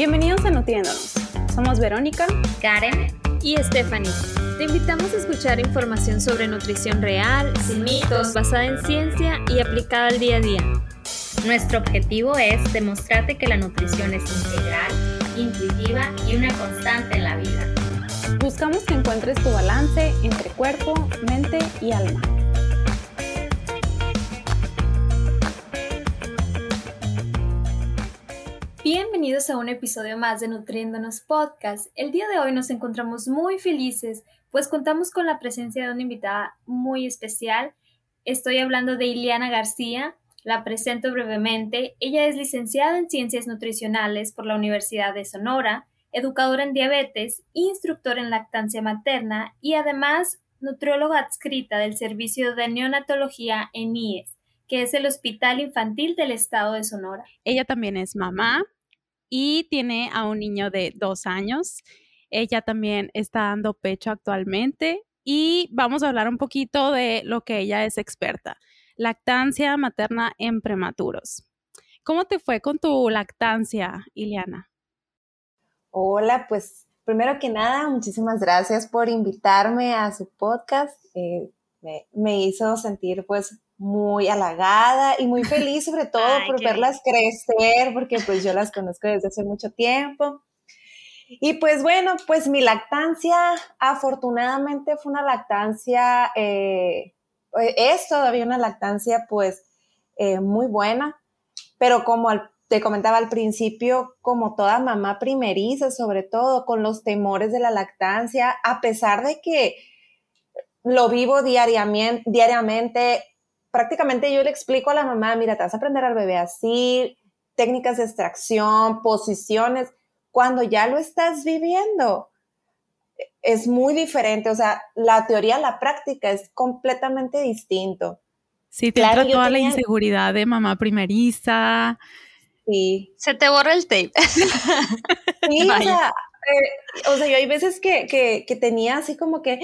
Bienvenidos a Nutriéndonos. Somos Verónica, Karen y Stephanie. Te invitamos a escuchar información sobre nutrición real, sin mitos, basada en ciencia y aplicada al día a día. Nuestro objetivo es demostrarte que la nutrición es integral, intuitiva y una constante en la vida. Buscamos que encuentres tu balance entre cuerpo, mente y alma. Bienvenidos a un episodio más de Nutriéndonos Podcast. El día de hoy nos encontramos muy felices, pues contamos con la presencia de una invitada muy especial. Estoy hablando de Iliana García, la presento brevemente. Ella es licenciada en Ciencias Nutricionales por la Universidad de Sonora, educadora en diabetes, instructora en lactancia materna y además nutrióloga adscrita del Servicio de Neonatología en IES que es el Hospital Infantil del Estado de Sonora. Ella también es mamá, y tiene a un niño de dos años. Ella también está dando pecho actualmente y vamos a hablar un poquito de lo que ella es experta, lactancia materna en prematuros. ¿Cómo te fue con tu lactancia, Iliana? Hola, pues primero que nada, muchísimas gracias por invitarme a su podcast. Eh, me, me, hizo sentir pues muy halagada y muy feliz sobre todo por verlas crecer, porque pues yo las conozco desde hace mucho tiempo. Y pues bueno, pues mi lactancia afortunadamente fue una lactancia, eh, es todavía una lactancia pues eh, muy buena, pero como te comentaba al principio, como toda mamá primeriza, sobre todo con los temores de la lactancia, a pesar de que lo vivo diariamente, diariamente prácticamente yo le explico a la mamá, mira, te vas a aprender al bebé así, técnicas de extracción, posiciones, cuando ya lo estás viviendo, es muy diferente, o sea, la teoría a la práctica es completamente distinto. Sí, te entra toda la inseguridad de mamá primeriza. Sí. Se te borra el tape. sí, o sea, eh, o sea, yo hay veces que, que, que tenía así como que,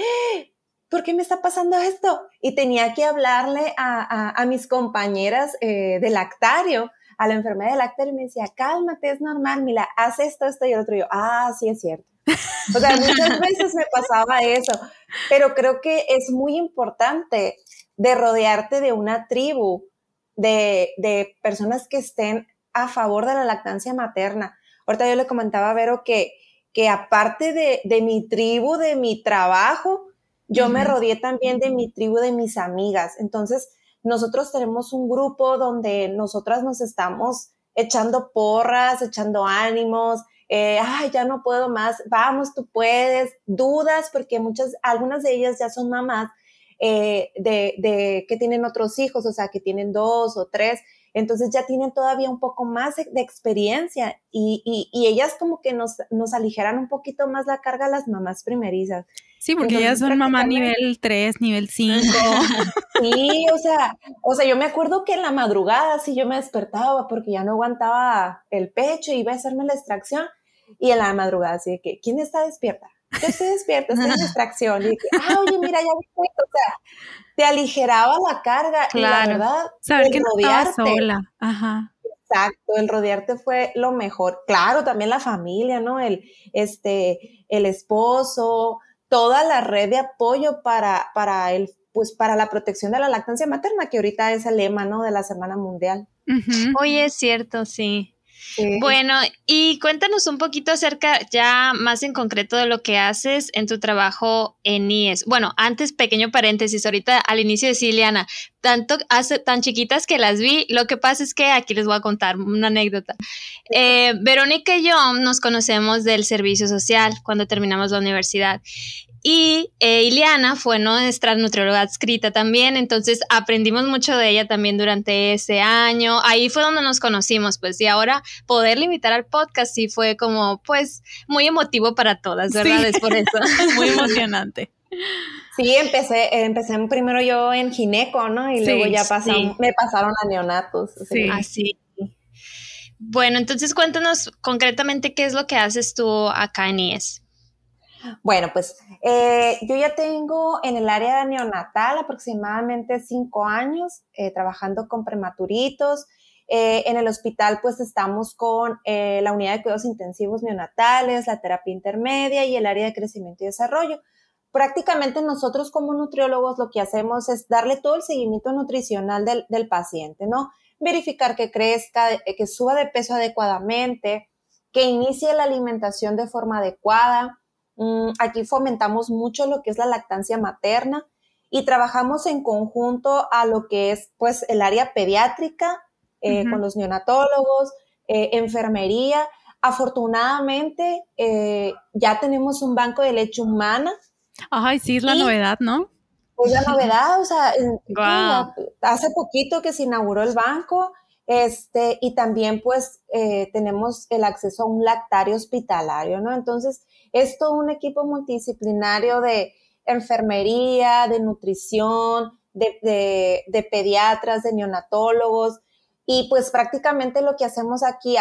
¿por qué me está pasando esto? Y tenía que hablarle a, mis compañeras eh, de lactario, a la enfermera de lactario, y me decía, cálmate, es normal, mira, haz esto, esto y el otro. Y yo, ah, sí, es cierto. O sea, muchas veces me pasaba eso, pero creo que es muy importante de rodearte de una tribu, de, de personas que estén a favor de la lactancia materna. Ahorita yo le comentaba a Vero que, que aparte de, de mi tribu, de mi trabajo, yo me rodeé también de mi tribu, de mis amigas. Entonces, nosotros tenemos un grupo donde nosotras nos estamos echando porras, echando ánimos, eh, ay, ya no puedo más, vamos, tú puedes, dudas, porque muchas, algunas de ellas ya son mamás eh, de, de, que tienen otros hijos, o sea, que tienen dos o tres, entonces ya tienen todavía un poco más de, experiencia y, y, y, ellas como que nos, nos aligeran un poquito más la carga a las mamás primerizas. Sí, porque ellas son mamá nivel 3, nivel 5. sí, o sea, o sea, yo me acuerdo que en la madrugada sí yo me despertaba porque ya no aguantaba el pecho y iba a hacerme la extracción y en la madrugada así de que, ¿quién está despierta? Yo estoy despierta, estoy en extracción. Y que, ah, oye, mira, ya vi o sea, te aligeraba la carga y la verdad, saber que no estaba sola. Ajá. Exacto, el rodearte fue lo mejor. Claro, también la familia, ¿no? El, este, el esposo, toda la red de apoyo para, para el pues para la protección de la lactancia materna, que ahorita es el lema, ¿no? De la Semana Mundial. Oye, es cierto, sí. Bueno, y cuéntanos un poquito acerca ya más en concreto de lo que haces en tu trabajo en IES. Bueno, antes pequeño paréntesis, ahorita al inicio de Siliana, tanto hace tan chiquitas que las vi, lo que pasa es que aquí les voy a contar una anécdota. Eh, Verónica y yo nos conocemos del servicio social cuando terminamos la universidad y eh, Ileana fue nuestra nutrióloga adscrita también, entonces aprendimos mucho de ella también durante ese año. Ahí fue donde nos conocimos, pues, y ahora poder limitar al podcast sí fue como, pues, muy emotivo para todas, ¿verdad? Es por eso. muy emocionante. Sí, empecé, empecé primero yo en gineco, ¿no? Y luego ya me pasaron a neonatos. Sí. Así. Bueno, entonces cuéntanos concretamente qué es lo que haces tú acá en IES. Bueno, pues eh, yo ya tengo en el área neonatal aproximadamente cinco años eh, trabajando con prematuritos Eh, en el hospital pues estamos con la unidad de cuidados intensivos neonatales, la terapia intermedia y el área de crecimiento y desarrollo. Prácticamente nosotros como nutriólogos lo que hacemos es darle todo el seguimiento nutricional del, del paciente, ¿no? Verificar que crezca, que suba de peso adecuadamente, que inicie la alimentación de forma adecuada. Mm, aquí fomentamos mucho lo que es la lactancia materna y trabajamos en conjunto a lo que es pues el área pediátrica eh, con los neonatólogos, eh, enfermería. Afortunadamente eh, ya tenemos un banco de leche humana. Ay, sí, es la novedad, ¿no? Es la novedad, o sea, hace poquito que se inauguró el banco, este, y también pues tenemos el acceso a un lactario hospitalario, ¿no? Entonces, es todo un equipo multidisciplinario de enfermería, de nutrición, de, pediatras, de neonatólogos, y pues prácticamente lo que hacemos aquí,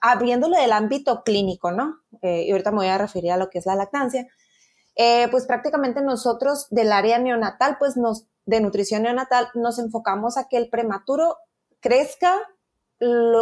abriéndolo del ámbito clínico, ¿no? Eh, y ahorita me voy a referir a lo que es la lactancia. Eh, pues prácticamente nosotros del área neonatal, pues de nutrición neonatal, nos enfocamos a que el prematuro crezca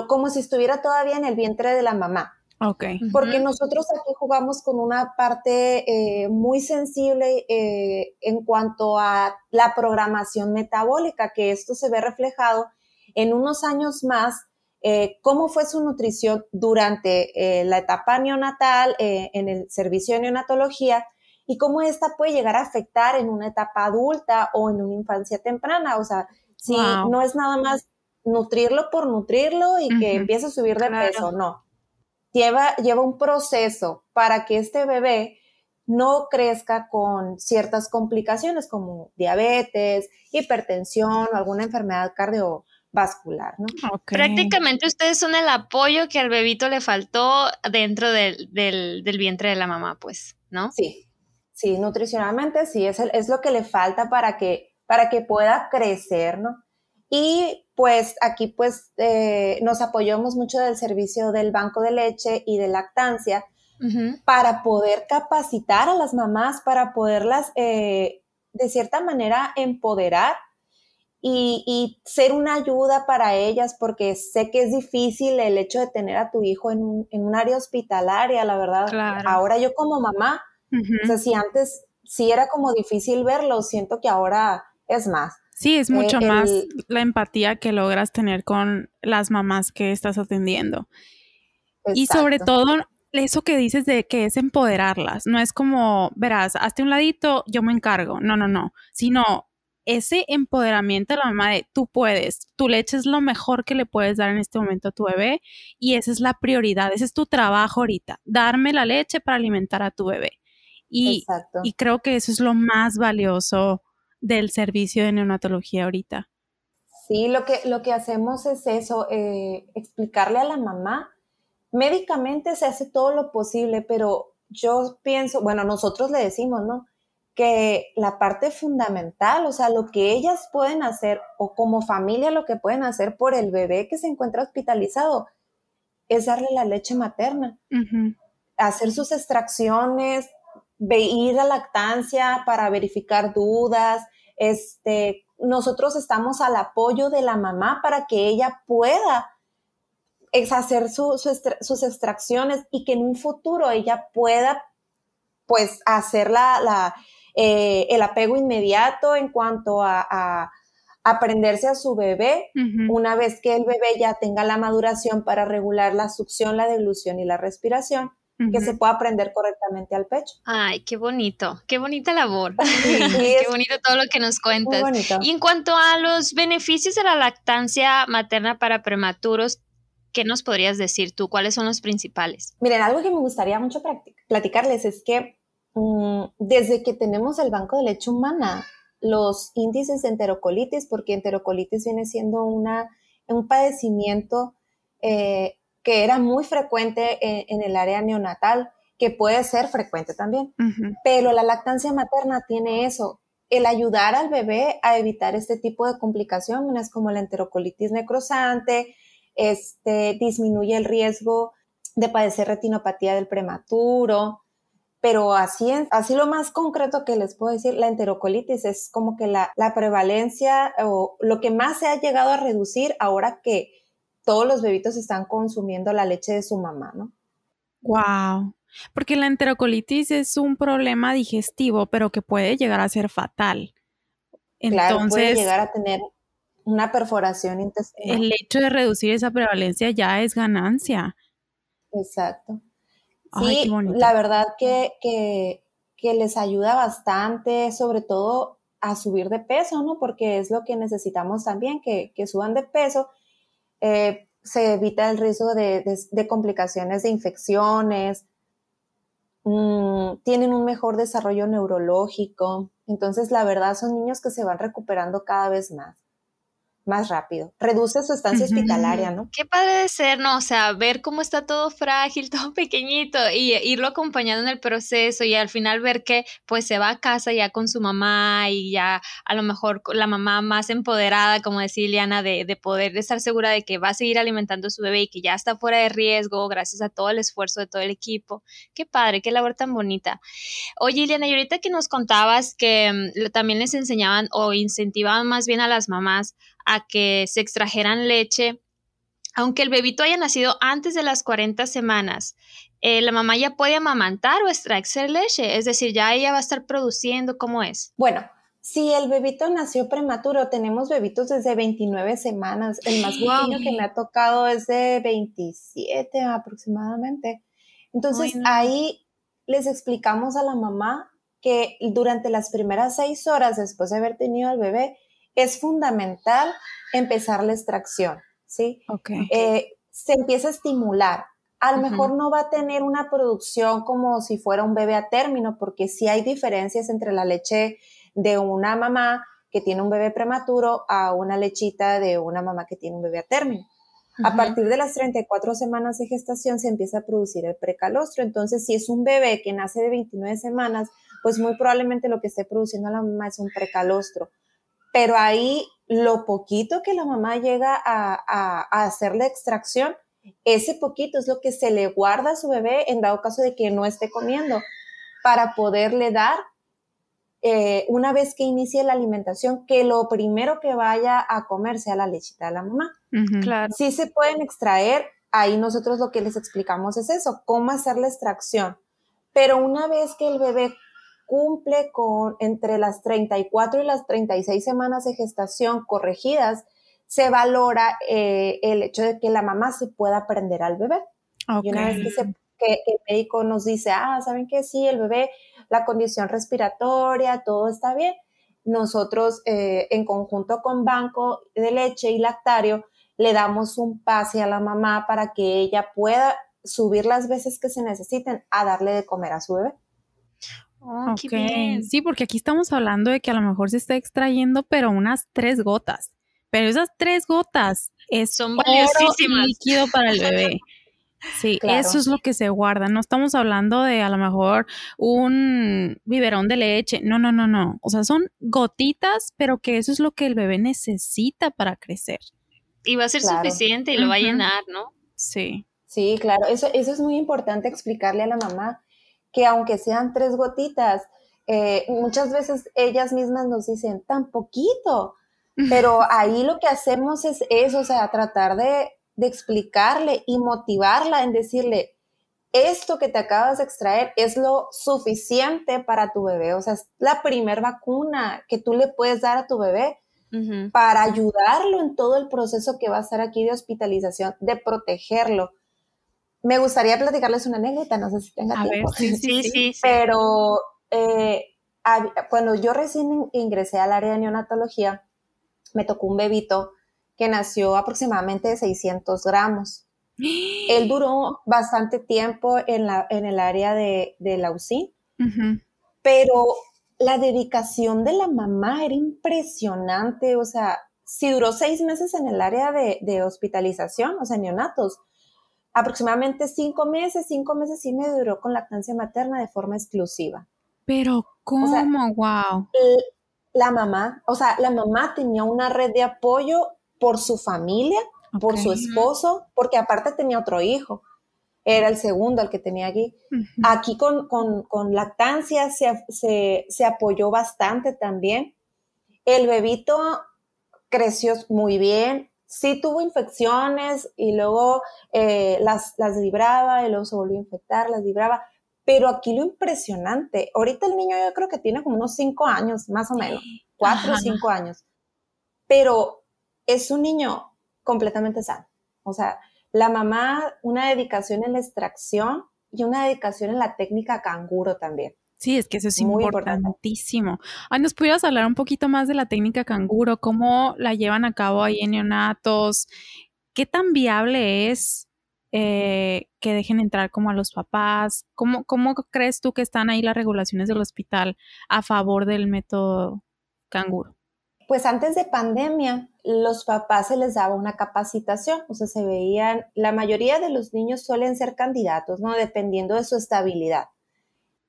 como si estuviera todavía en el vientre de la mamá. Ok. Porque nosotros aquí jugamos con una parte eh, muy sensible en cuanto a la programación metabólica, que esto se ve reflejado en unos años más eh, cómo fue su nutrición durante eh, la etapa neonatal eh, en el servicio de neonatología y cómo esta puede llegar a afectar en una etapa adulta o en una infancia temprana. O sea, si no es nada más nutrirlo por nutrirlo y que empiece a subir de peso, no. Lleva, lleva un proceso para que este bebé no crezca con ciertas complicaciones como diabetes, hipertensión o alguna enfermedad cardio, vascular, ¿no? Prácticamente ustedes son el apoyo que al bebito le faltó dentro del, vientre de la mamá, pues, ¿no? Sí, sí, nutricionalmente sí, es, es lo que le falta para que, para que pueda crecer, ¿no? Y pues aquí pues eh, nos apoyamos mucho del servicio del banco de leche y de lactancia para poder capacitar a las mamás, para poderlas eh, de cierta manera empoderar y, ser una ayuda para ellas, porque sé que es difícil el hecho de tener a tu hijo en un, área hospitalaria, la verdad. Ahora yo como mamá, o sea, si antes sí era como difícil verlo, siento que ahora es más. Sí, es mucho eh, más la empatía que logras tener con las mamás que estás atendiendo. Y sobre todo, eso que dices de que es empoderarlas, no es como, verás, hazte un ladito, yo me encargo, no, no, no, sino ese empoderamiento de la mamá de tú puedes, tu leche es lo mejor que le puedes dar en este momento a tu bebé y esa es la prioridad, ese es tu trabajo ahorita, darme la leche para alimentar a tu bebé. Y, y creo que eso es lo más valioso del servicio de neonatología ahorita. Sí, lo que, lo que hacemos es eso, eh, explicarle a la mamá. Médicamente se hace todo lo posible, pero yo pienso, bueno, nosotros le decimos, ¿no? que la parte fundamental, o sea, lo que ellas pueden hacer o como familia lo que pueden hacer por el bebé que se encuentra hospitalizado es darle la leche materna, hacer sus extracciones, ir a lactancia para verificar dudas. Este, nosotros estamos al apoyo de la mamá para que ella pueda hacer sus extracciones y que en un futuro ella pueda pues hacer la eh, el apego inmediato en cuanto a, aprenderse a su bebé, una vez que el bebé ya tenga la maduración para regular la succión, la deglución y la respiración, que se pueda aprender correctamente al pecho. Ay, qué bonito, qué bonita labor. qué bonito todo lo que nos cuentas. Y en cuanto a los beneficios de la lactancia materna para prematuros, ¿qué nos podrías decir tú? ¿Cuáles son los principales? Miren, algo que me gustaría mucho platicarles es que Mm, desde que tenemos el banco de leche humana, los índices de enterocolitis, porque enterocolitis viene siendo una, un padecimiento eh, que era muy frecuente en, el área neonatal, que puede ser frecuente también, pero la lactancia materna tiene eso, el ayudar al bebé a evitar este tipo de complicaciones como la enterocolitis necrosante, este, disminuye el riesgo de padecer retinopatía del prematuro, pero así, así lo más concreto que les puedo decir, la enterocolitis es como que la, prevalencia o lo que más se ha llegado a reducir ahora que todos los bebitos están consumiendo la leche de su mamá, ¿no? Wow. Porque la enterocolitis es un problema digestivo, pero que puede llegar a ser fatal. Entonces, claro, puede llegar a tener una perforación intestinal. El hecho de reducir esa prevalencia ya es ganancia. Exacto. Sí, la verdad que, que, les ayuda bastante, sobre todo a subir de peso, ¿no? Porque es lo que necesitamos también, que, suban de peso. Eh, se evita el riesgo de, complicaciones de infecciones, mm, tienen un mejor desarrollo neurológico. Entonces, la verdad, son niños que se van recuperando cada vez más más rápido. Reduce su estancia hospitalaria, ¿no? Qué padre de ser, ¿no? O sea, ver cómo está todo frágil, todo pequeñito y irlo acompañando en el proceso y al final ver que pues se va a casa ya con su mamá y ya a lo mejor la mamá más empoderada, como decía Liliana, de, de poder estar segura de que va a seguir alimentando a su bebé y que ya está fuera de riesgo gracias a todo el esfuerzo de todo el equipo. Qué padre, qué labor tan bonita. Oye, Liliana, y ahorita que nos contabas que mm, también les enseñaban o incentivaban más bien a las mamás a que se extrajeran leche, aunque el bebito haya nacido antes de las 40 semanas, eh, la mamá ya puede amamantar o extraer leche, es decir, ya ella va a estar produciendo, ¿cómo es? Bueno, si el bebito nació prematuro, tenemos bebitos desde 29 semanas, el más pequeño que me ha tocado es de 27 aproximadamente. Entonces ahí les explicamos a la mamá que durante las primeras seis horas después de haber tenido al bebé, es fundamental empezar la extracción, ¿sí? Eh, se empieza a estimular. A lo mejor no va a tener una producción como si fuera un bebé a término, porque sí hay diferencias entre la leche de una mamá que tiene un bebé prematuro a una lechita de una mamá que tiene un bebé a término. A partir de las 34 semanas de gestación se empieza a producir el precalostro. Entonces, si es un bebé que nace de 29 semanas, pues muy probablemente lo que esté produciendo la mamá es un precalostro pero ahí lo poquito que la mamá llega a, hacer la extracción, ese poquito es lo que se le guarda a su bebé en dado caso de que no esté comiendo, para poderle dar eh, una vez que inicie la alimentación, que lo primero que vaya a comer sea la lechita de la mamá. Claro. Sí se pueden extraer, ahí nosotros lo que les explicamos es eso, cómo hacer la extracción. Pero una vez que el bebé cumple con entre las 34 y las 36 semanas de gestación corregidas, se valora eh, el hecho de que la mamá se pueda prender al bebé. Y una vez que, el médico nos dice, ah, ¿saben que Sí, el bebé, la condición respiratoria, todo está bien. Nosotros, eh, en conjunto con Banco de Leche y Lactario, le damos un pase a la mamá para que ella pueda subir las veces que se necesiten a darle de comer a su bebé. Oh, sí, porque aquí estamos hablando de que a lo mejor se está extrayendo, pero unas tres gotas. Pero esas tres gotas es son valiosísimas. líquido para el bebé. Sí, eso es lo que se guarda. No estamos hablando de a lo mejor un biberón de leche. No, no, no, no. O sea, son gotitas, pero que eso es lo que el bebé necesita para crecer. Y va a ser suficiente y lo va a llenar, ¿no? Sí. Sí, claro. Eso, eso es muy importante explicarle a la mamá que aunque sean tres gotitas, eh, muchas veces ellas mismas nos dicen, tan poquito, pero ahí lo que hacemos es eso, o sea, tratar de, explicarle y motivarla en decirle, esto que te acabas de extraer es lo suficiente para tu bebé, o sea, es la primer vacuna que tú le puedes dar a tu bebé para ayudarlo en todo el proceso que va a estar aquí de hospitalización, de protegerlo me gustaría platicarles una anécdota, no sé si tenga tiempo. sí, sí, sí, Pero eh, cuando yo recién ingresé al área de neonatología, me tocó un bebito que nació aproximadamente de 600 gramos. Él duró bastante tiempo en, la, en el área de, la UCI, pero la dedicación de la mamá era impresionante. O sea, si duró seis meses en el área de, de hospitalización, o sea, neonatos, aproximadamente cinco meses, cinco meses y me duró con lactancia materna de forma exclusiva. Pero, ¿cómo? wow. La mamá, o sea, la mamá tenía una red de apoyo por su familia, por su esposo, porque aparte tenía otro hijo. Era el segundo el que tenía aquí. Aquí con, lactancia se, se apoyó bastante también. El bebito creció muy bien, sí tuvo infecciones y luego eh, las, las libraba y luego se volvió a infectar, las libraba. Pero aquí lo impresionante, ahorita el niño yo creo que tiene como unos cinco años, más o menos, cuatro o cinco años, pero es un niño completamente sano. O sea, la mamá, una dedicación en la extracción y una dedicación en la técnica canguro también. Sí, es que eso es Muy importantísimo. Ay, ¿Nos pudieras hablar un poquito más de la técnica canguro? ¿Cómo la llevan a cabo ahí en neonatos? ¿Qué tan viable es eh, que dejen entrar como a los papás? ¿Cómo, ¿Cómo crees tú que están ahí las regulaciones del hospital a favor del método canguro? Pues antes de pandemia, los papás se les daba una capacitación, o sea, se veían, la mayoría de los niños suelen ser candidatos, ¿no? Dependiendo de su estabilidad.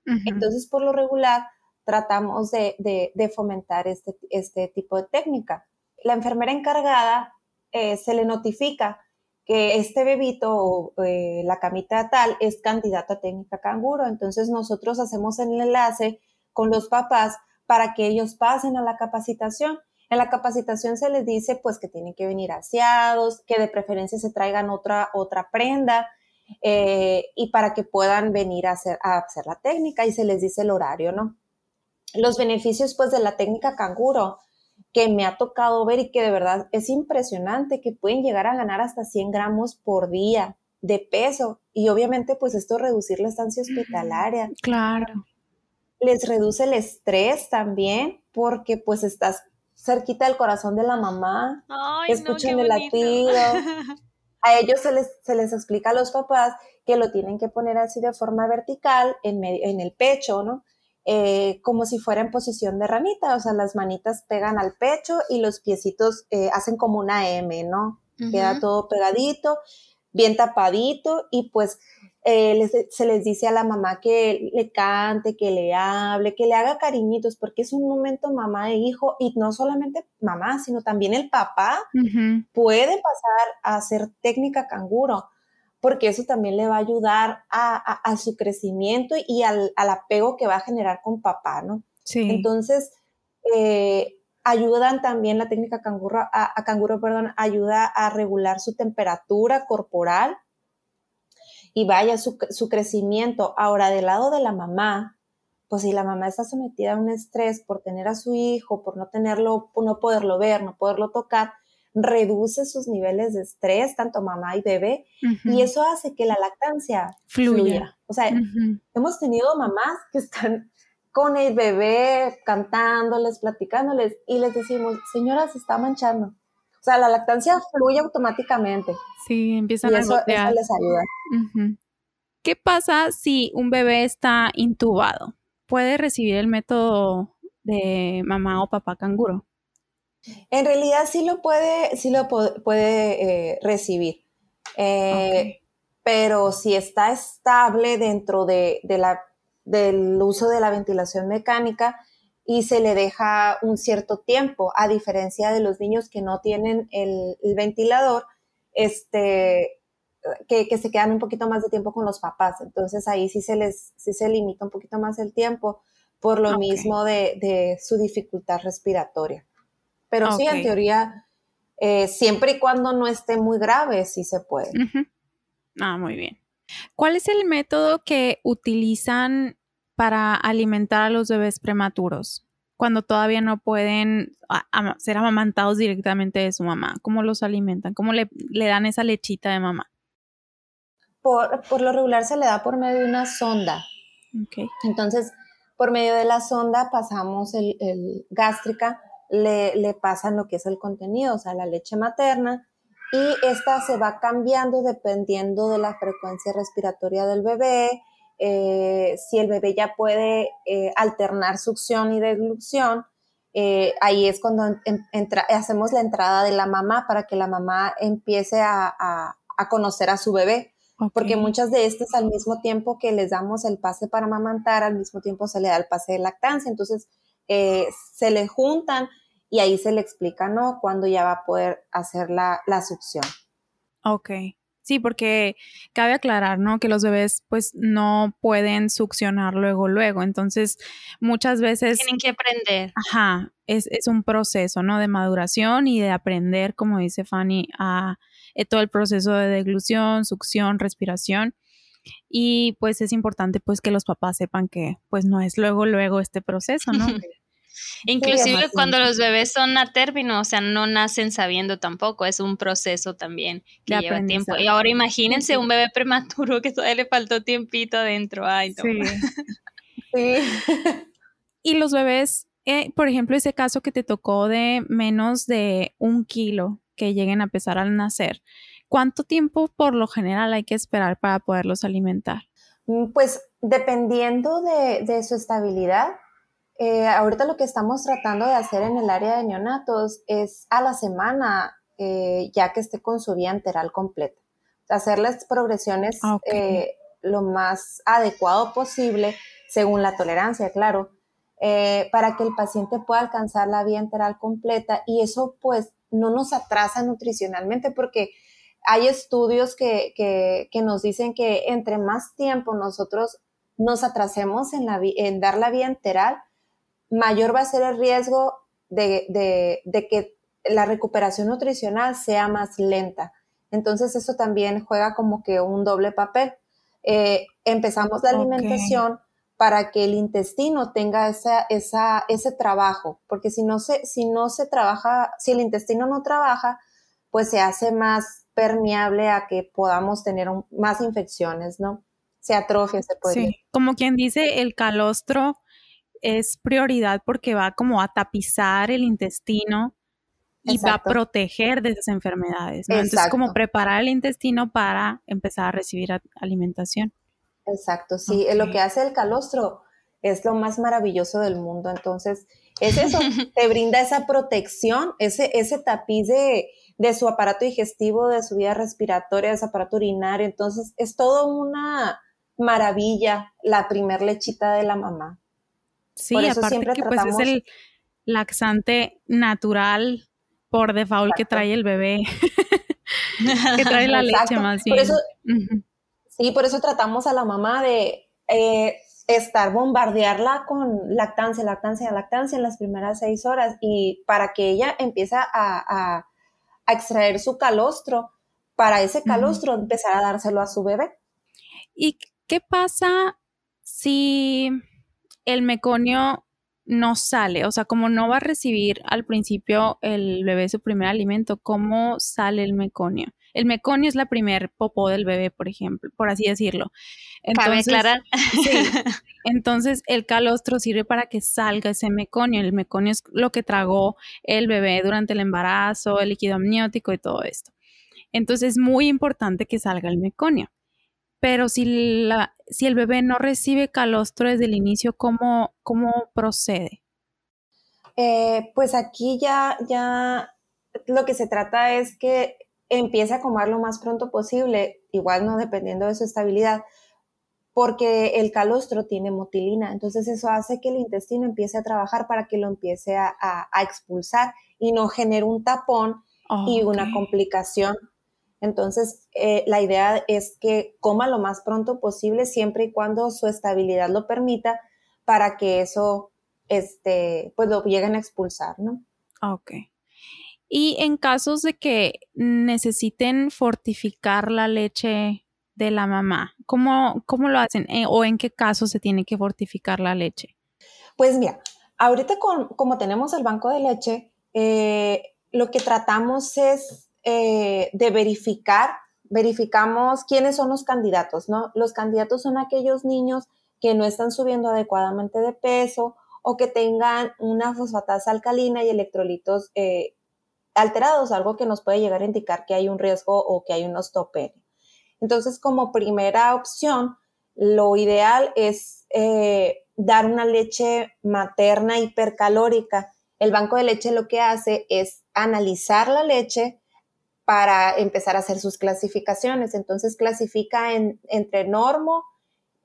Entonces, por lo regular, tratamos de, fomentar este, este, tipo de técnica. La enfermera encargada eh, se le notifica que este bebito o eh, la camita tal es candidato a técnica canguro. Entonces, nosotros hacemos el enlace con los papás para que ellos pasen a la capacitación. En la capacitación se les dice pues que tienen que venir aseados, que de preferencia se traigan otra, otra prenda, eh, y para que puedan venir a hacer, a hacer la técnica y se les dice el horario, ¿no? Los beneficios pues de la técnica canguro que me ha tocado ver y que de verdad es impresionante que pueden llegar a ganar hasta 100 gramos por día de peso y obviamente pues esto reducir la estancia hospitalaria. Claro. Les reduce el estrés también porque pues estás cerquita del corazón de la mamá, escuchan el latido, a ellos se les, se les explica a los papás que lo tienen que poner así de forma vertical en, en el pecho, ¿no? Eh, como si fuera en posición de ranita, o sea, las manitas pegan al pecho y los piecitos eh, hacen como una M, ¿no? Queda todo pegadito, bien tapadito y pues eh, se les dice a la mamá que le cante, que le hable, que le haga cariñitos, porque es un momento mamá e hijo, y no solamente mamá, sino también el papá puede pasar a hacer técnica canguro, porque eso también le va a ayudar a, su crecimiento y al, apego que va a generar con papá, ¿no? Sí. Entonces, eh, ayudan también la técnica canguro, a, a canguro, perdón, ayuda a regular su temperatura corporal, y vaya su, crecimiento. Ahora, del lado de la mamá, pues si la mamá está sometida a un estrés por tener a su hijo, por no tenerlo, por no poderlo ver, no poderlo tocar, reduce sus niveles de estrés, tanto mamá y bebé, y eso hace que la lactancia fluya. O sea, hemos tenido mamás que están con el bebé cantándoles, platicándoles, y les decimos, señora, se está manchando. O sea, la lactancia fluye automáticamente. Sí, empiezan a eso, eso les ayuda. ¿Qué pasa si un bebé está intubado? ¿Puede recibir el método de mamá o papá canguro? En realidad sí lo puede, sí lo puede eh, recibir. Eh, pero si está estable dentro de, la, del uso de la ventilación mecánica, y se le deja un cierto tiempo, a diferencia de los niños que no tienen el, ventilador, este, que, se quedan un poquito más de tiempo con los papás. Entonces ahí sí se les sí se limita un poquito más el tiempo por lo mismo de, su dificultad respiratoria. Pero sí, en teoría, eh, siempre y cuando no esté muy grave, sí se puede. Ah, muy bien. ¿Cuál es el método que utilizan para alimentar a los bebés prematuros cuando todavía no pueden ser amamantados directamente de su mamá? ¿Cómo los alimentan? ¿Cómo le, dan esa lechita de mamá? Por, lo regular se le da por medio de una sonda. Entonces, por medio de la sonda pasamos el, gástrica, le, le, pasan lo que es el contenido, o sea, la leche materna, y esta se va cambiando dependiendo de la frecuencia respiratoria del bebé, eh, si el bebé ya puede eh, alternar succión y deglución, eh, ahí es cuando hacemos la entrada de la mamá para que la mamá empiece a, conocer a su bebé. Porque muchas de estas al mismo tiempo que les damos el pase para amamantar, al mismo tiempo se le da el pase de lactancia. Entonces se le juntan y ahí se le explica, ¿no? Cuándo ya va a poder hacer la, la succión. Ok. Sí, porque cabe aclarar, ¿no? Que los bebés pues no pueden succionar luego, luego. Entonces, muchas veces... Tienen que aprender. Ajá, es, es un proceso, ¿no? De maduración y de aprender, como dice Fanny, a eh, todo el proceso de deglución, succión, respiración. Y pues es importante pues que los papás sepan que pues no es luego, luego este proceso, ¿no? Inclusive cuando los bebés son a término, o sea, no nacen sabiendo tampoco, es un proceso también que lleva tiempo. Y ahora imagínense un bebé prematuro que todavía le faltó tiempito adentro. Ay, no. Sí. y los bebés, eh, por ejemplo, ese caso que te tocó de menos de un kilo que lleguen a pesar al nacer, ¿cuánto tiempo por lo general hay que esperar para poderlos alimentar? Mm, pues dependiendo de, de su estabilidad, eh, ahorita lo que estamos tratando de hacer en el área de neonatos es a la semana, eh, ya que esté con su vía enteral completa. Hacerles progresiones ah, eh, lo más adecuado posible, según la tolerancia, claro, para que el paciente pueda alcanzar la vía enteral completa y eso pues no nos atrasa nutricionalmente porque hay estudios que, que, nos dicen que entre más tiempo nosotros nos atrasemos en, la, en dar la vía enteral, mayor va a ser el riesgo de, que la recuperación nutricional sea más lenta. Entonces eso también juega como que un doble papel. Eh, empezamos la alimentación para que el intestino tenga esa, ese trabajo, porque si no, se, si no se trabaja, si el intestino no trabaja, pues se hace más permeable a que podamos tener más infecciones, ¿no? Se atrofia, se puede. Sí, como quien dice, el calostro es prioridad porque va como a tapizar el intestino y va a proteger de esas enfermedades. ¿no? Entonces, como preparar el intestino para empezar a recibir alimentación. Exacto, sí, lo que hace el calostro es lo más maravilloso del mundo. Entonces, es eso, te brinda esa protección, ese, ese tapiz de, de su aparato digestivo, de su vía respiratoria, de su aparato urinario. Entonces, es todo una maravilla la primer lechita de la mamá. Sí, aparte que pues es el laxante natural por default que trae el bebé, que trae la leche más bien. Sí, por eso tratamos a la mamá de eh, estar, bombardearla con lactancia, lactancia, lactancia en las primeras seis horas y para que ella empiece a, extraer su calostro, para ese calostro empezar a dárselo a su bebé. ¿Y qué pasa si el meconio no sale, o sea, como no va a recibir al principio el bebé su primer alimento, ¿cómo sale el meconio? El meconio es la primer popó del bebé, por ejemplo, por así decirlo. Entonces, Cabe entonces el calostro sirve para que salga ese meconio. El meconio es lo que tragó el bebé durante el embarazo, el líquido amniótico y todo esto. Entonces es muy importante que salga el meconio. Pero si, la, si el bebé no recibe calostro desde el inicio, ¿cómo, cómo procede? Eh, pues aquí ya, ya lo que se trata es que empiece a comer lo más pronto posible, igual no dependiendo de su estabilidad, porque el calostro tiene motilina, entonces eso hace que el intestino empiece a trabajar para que lo empiece a, expulsar y no genere un tapón y una complicación entonces, eh, la idea es que coma lo más pronto posible, siempre y cuando su estabilidad lo permita, para que eso, este, pues lo lleguen a expulsar, ¿no? Ok. Y en casos de que necesiten fortificar la leche de la mamá, ¿cómo, cómo lo hacen? Eh, ¿O en qué caso se tiene que fortificar la leche? Pues mira, ahorita como tenemos el banco de leche, eh, lo que tratamos es eh, de verificar, verificamos quiénes son los candidatos, ¿no? Los candidatos son aquellos niños que no están subiendo adecuadamente de peso o que tengan una fosfatasa alcalina y electrolitos eh, alterados, algo que nos puede llegar a indicar que hay un riesgo o que hay un osteopenia. Entonces, como primera opción, lo ideal es eh, dar una leche materna hipercalórica. El banco de leche lo que hace es analizar la leche, para empezar a hacer sus clasificaciones. Entonces clasifica en, entre normo,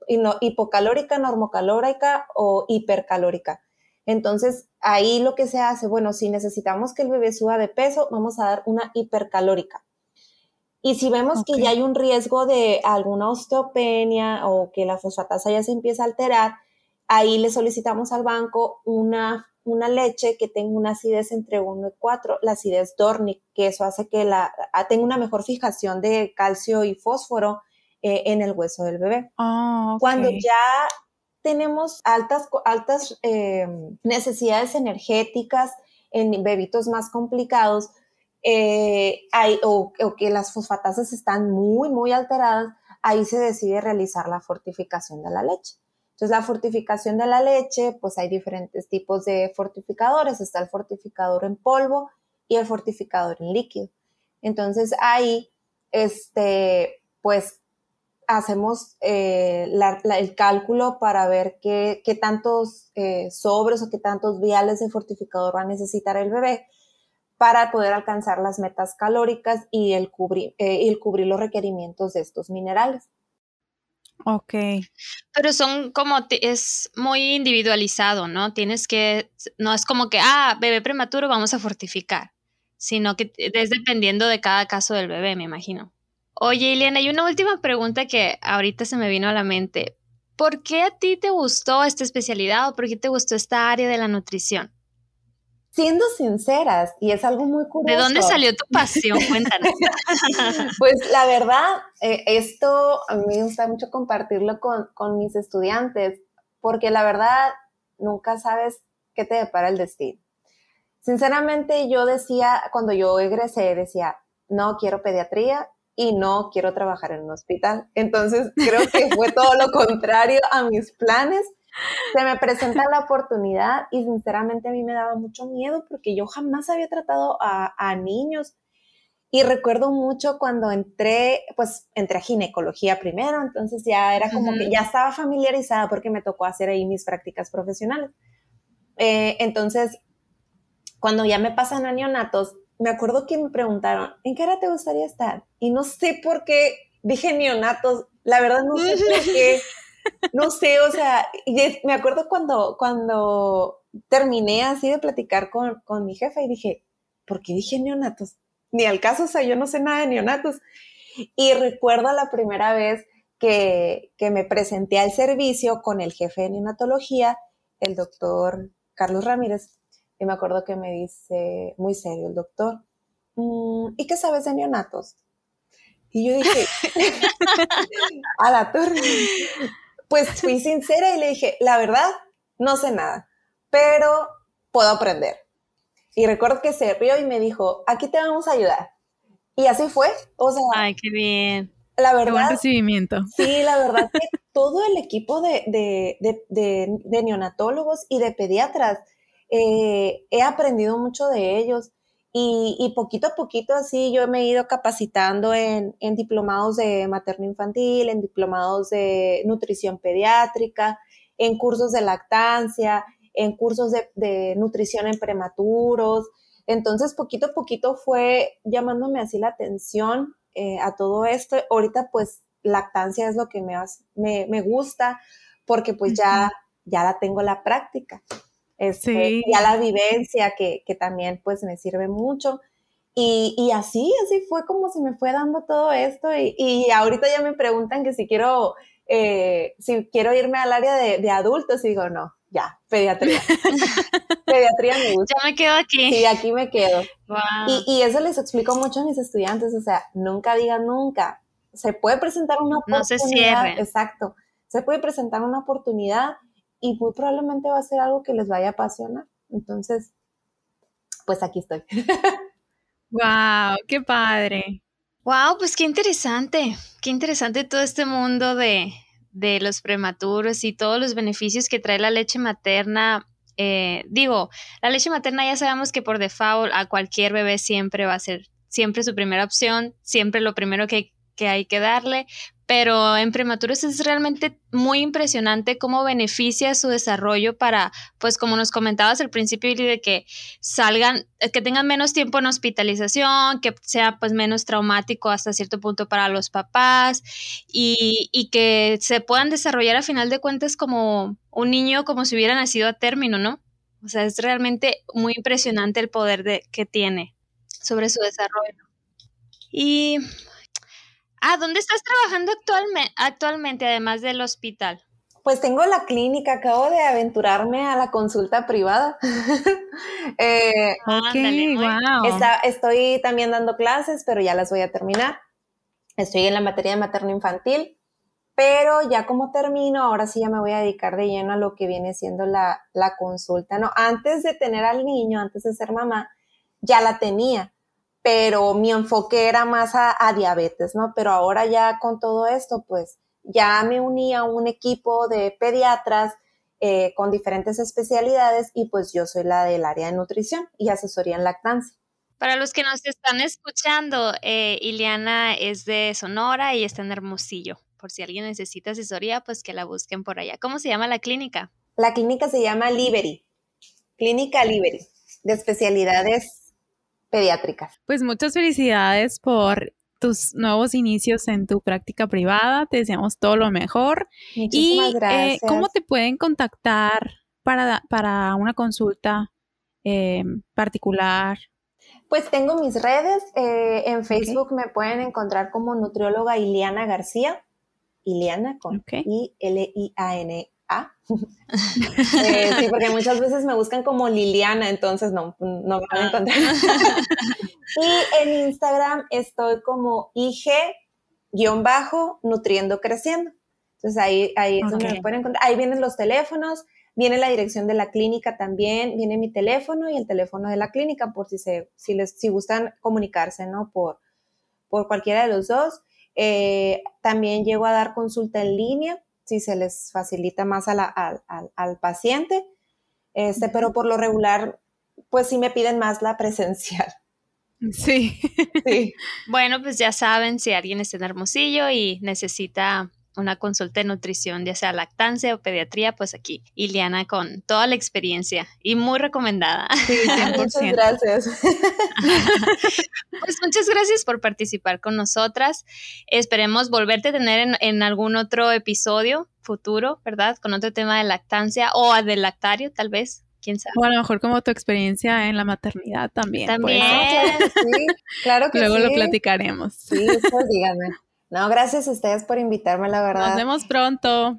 hipocalórica, normocalórica o hipercalórica. Entonces ahí lo que se hace, bueno, si necesitamos que el bebé suba de peso, vamos a dar una hipercalórica. Y si vemos que ya hay un riesgo de alguna osteopenia o que la fosfatasa ya se empieza a alterar, ahí le solicitamos al banco una, una leche que tenga una acidez entre 1 y 4, la acidez Dornic, que eso hace que la, tenga una mejor fijación de calcio y fósforo eh, en el hueso del bebé. Ah, Cuando ya tenemos altas, altas eh, necesidades energéticas en bebitos más complicados, eh, hay, o, que las fosfatasas están muy, muy alteradas, ahí se decide realizar la fortificación de la leche. Entonces, la fortificación de la leche, pues hay diferentes tipos de fortificadores. Está el fortificador en polvo y el fortificador en líquido. Entonces, ahí, este, pues hacemos eh, el cálculo para ver qué, tantos eh, sobres o qué tantos viales de fortificador va a necesitar el bebé para poder alcanzar las metas calóricas y eh, el cubrir los requerimientos de estos minerales. Ok. Pero son como, es muy individualizado, ¿no? Tienes que, no es como que, ah, bebé prematuro, vamos a fortificar, sino que es dependiendo de cada caso del bebé, me imagino. Oye, Ileana, hay una última pregunta que ahorita se me vino a la mente. ¿Por qué a ti te gustó esta especialidad o por qué te gustó esta área de la nutrición? Siendo sinceras, y es algo muy curioso. ¿De dónde salió tu pasión? Cuéntanos. pues la verdad, eh, esto a mí me gusta mucho compartirlo con, con, mis estudiantes, porque la verdad nunca sabes qué te depara el destino. Sinceramente, yo decía, cuando yo egresé, decía, no quiero pediatría y no quiero trabajar en un hospital. Entonces, creo que fue todo lo contrario a mis planes se me presenta la oportunidad y sinceramente a mí me daba mucho miedo porque yo jamás había tratado a, niños. Y recuerdo mucho cuando entré, pues entré a ginecología primero, entonces ya era como que ya estaba familiarizada porque me tocó hacer ahí mis prácticas profesionales. Eh, entonces, cuando ya me pasan a neonatos, me acuerdo que me preguntaron, ¿en qué era te gustaría estar? Y no sé por qué dije neonatos, la verdad no sé por qué. No sé, o sea, me acuerdo cuando, cuando terminé así de platicar con, con mi jefa y dije, ¿por qué dije neonatos? Ni al caso, o sea, yo no sé nada de neonatos. Y recuerdo la primera vez que, que me presenté al servicio con el jefe de neonatología, el doctor Carlos Ramírez, y me acuerdo que me dice, muy serio el doctor, mm, ¿y qué sabes de neonatos? Y yo dije, a la torre pues fui sincera y le dije, la verdad, no sé nada, pero puedo aprender. Y recuerdo que se rió y me dijo, aquí te vamos a ayudar. Y así fue. O sea, ay, qué bien. La verdad. Qué buen recibimiento. Sí, la verdad que todo el equipo de, neonatólogos y de pediatras, eh, he aprendido mucho de ellos. Y, poquito a poquito así yo me he ido capacitando en, diplomados de materno infantil, en diplomados de nutrición pediátrica, en cursos de lactancia, en cursos de, nutrición en prematuros. Entonces, poquito a poquito fue llamándome así la atención eh, a todo esto. Ahorita, pues, lactancia es lo que me, me, me gusta porque pues ya, ya la tengo la práctica este, y a la vivencia que, que, también pues me sirve mucho. Y, y, así, así fue como se me fue dando todo esto y, y ahorita ya me preguntan que si quiero, eh, si quiero irme al área de, de, adultos y digo, no, ya, pediatría. pediatría me gusta. Ya me quedo aquí. Sí, aquí me quedo. Y, y, eso les explico mucho a mis estudiantes, o sea, nunca digan nunca. Se puede presentar una oportunidad. No se cierren. Exacto. Se puede presentar una oportunidad y muy probablemente va a ser algo que les vaya a apasionar. Entonces, pues aquí estoy. ¡Wow! ¡Qué padre! ¡Wow! Pues qué interesante. Qué interesante todo este mundo de, de los prematuros y todos los beneficios que trae la leche materna. Eh, digo, la leche materna ya sabemos que por default a cualquier bebé siempre va a ser siempre su primera opción, siempre lo primero que, que hay que darle, pero en prematuros es realmente muy impresionante cómo beneficia su desarrollo para, pues como nos comentabas al principio, de que salgan, que tengan menos tiempo en hospitalización, que sea pues menos traumático hasta cierto punto para los papás y, y que se puedan desarrollar a final de cuentas como un niño como si hubiera nacido a término, ¿no? O sea, es realmente muy impresionante el poder de, que tiene sobre su desarrollo. Y Ah, ¿dónde estás trabajando actualmente, actualmente, además del hospital? Pues tengo la clínica, acabo de aventurarme a la consulta privada. eh, wow. estoy también dando clases, pero ya las voy a terminar. Estoy en la materia de materno infantil, pero ya como termino, ahora sí ya me voy a dedicar de lleno a lo que viene siendo la, la consulta, ¿no? Antes de tener al niño, antes de ser mamá, ya la tenía, pero mi enfoque era más a, a diabetes, ¿no? Pero ahora ya con todo esto, pues ya me uní a un equipo de pediatras eh, con diferentes especialidades y pues yo soy la del área de nutrición y asesoría en lactancia. Para los que nos están escuchando, eh, Iliana es de Sonora y está en Hermosillo. Por si alguien necesita asesoría, pues que la busquen por allá. ¿Cómo se llama la clínica? La clínica se llama Liberty, Clínica Liberty, de especialidades pediátricas. Pues muchas felicidades por tus nuevos inicios en tu práctica privada. Te deseamos todo lo mejor. Muchísimas y, eh, gracias. ¿Cómo te pueden contactar para, para una consulta eh, particular? Pues tengo mis redes. Eh, en Facebook me pueden encontrar como nutrióloga Iliana García. Iliana con I-L-I-A-N eh, sí, porque muchas veces me buscan como Liliana, entonces no, no me van a ah. encontrar. y en Instagram estoy como IG-nutriendo creciendo. Entonces ahí, ahí es donde me pueden encontrar. Ahí vienen los teléfonos, viene la dirección de la clínica también, viene mi teléfono y el teléfono de la clínica por si se, si les, si gustan comunicarse, ¿no? Por, por cualquiera de los dos. Eh, también llego a dar consulta en línea si se les facilita más al, paciente, este, pero por lo regular, pues sí me piden más la presencial. Sí. sí. Bueno, pues ya saben, si alguien está en Hermosillo y necesita una consulta de nutrición, ya sea lactancia o pediatría, pues aquí Iliana con toda la experiencia y muy recomendada. Sí, muchas gracias. pues muchas gracias por participar con nosotras. Esperemos volverte a tener en, en, algún otro episodio futuro, ¿verdad? Con otro tema de lactancia o de lactario, tal vez. ¿Quién sabe? O a lo mejor como tu experiencia en la maternidad también. También. sí, claro que Luego lo platicaremos. Sí, pues díganme. No, gracias a ustedes por invitarme, la verdad. Nos vemos pronto.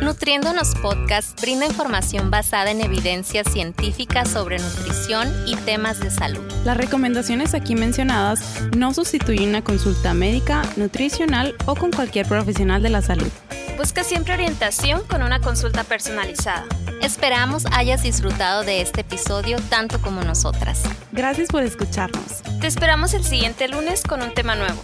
Nutriéndonos Podcast brinda información basada en evidencia científica sobre nutrición y temas de salud. Las recomendaciones aquí mencionadas no sustituyen una consulta médica, nutricional o con cualquier profesional de la salud. Busca siempre orientación con una consulta personalizada. Esperamos hayas disfrutado de este episodio tanto como nosotras. Gracias por escucharnos. Te esperamos el siguiente lunes con un tema nuevo.